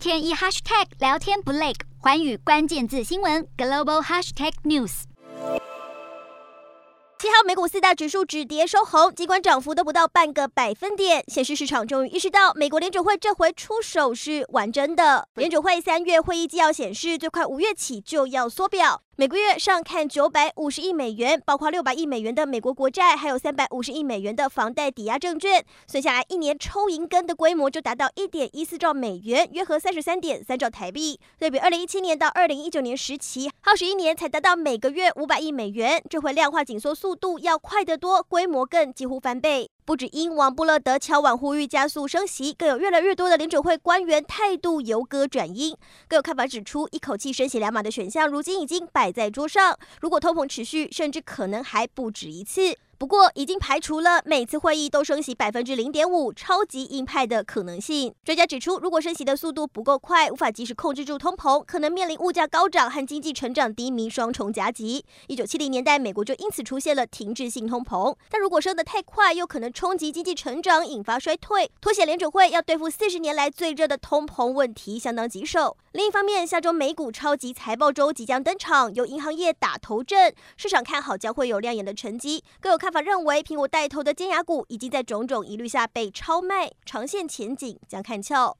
天一 hashtag 聊天不累，环宇关键字新闻 global hashtag news。七号美股四大指数止跌收红，尽管涨幅都不到半个百分点，显示市场终于意识到美国联准会这回出手是完真的。联准会三月会议纪要显示，最快五月起就要缩表。每个月上看九百五十亿美元，包括六百亿美元的美国国债，还有三百五十亿美元的房贷抵押证券，算下来一年抽银根的规模就达到一点一四兆美元，约合三十三点三兆台币。对比二零一七年到二零一九年时期，耗时一年才达到每个月五百亿美元，这回量化紧缩速度要快得多，规模更几乎翻倍。不止英王布勒德敲碗呼吁加速升息，更有越来越多的联准会官员态度由歌转音。更有看法指出，一口气升息两码的选项如今已经摆在桌上，如果通膨持续，甚至可能还不止一次。不过，已经排除了每次会议都升息百分之零点五，超级鹰派的可能性。专家指出，如果升息的速度不够快，无法及时控制住通膨，可能面临物价高涨和经济成长低迷双重夹击。一九七零年代，美国就因此出现了停滞性通膨。但如果升得太快，又可能冲击经济成长，引发衰退，脱险联准会要对付四十年来最热的通膨问题相当棘手。另一方面，下周美股超级财报周即将登场，由银行业打头阵，市场看好将会有亮眼的成绩，更有看法认为，苹果带头的尖牙股已经在种种疑虑下被超卖，长线前景将看俏。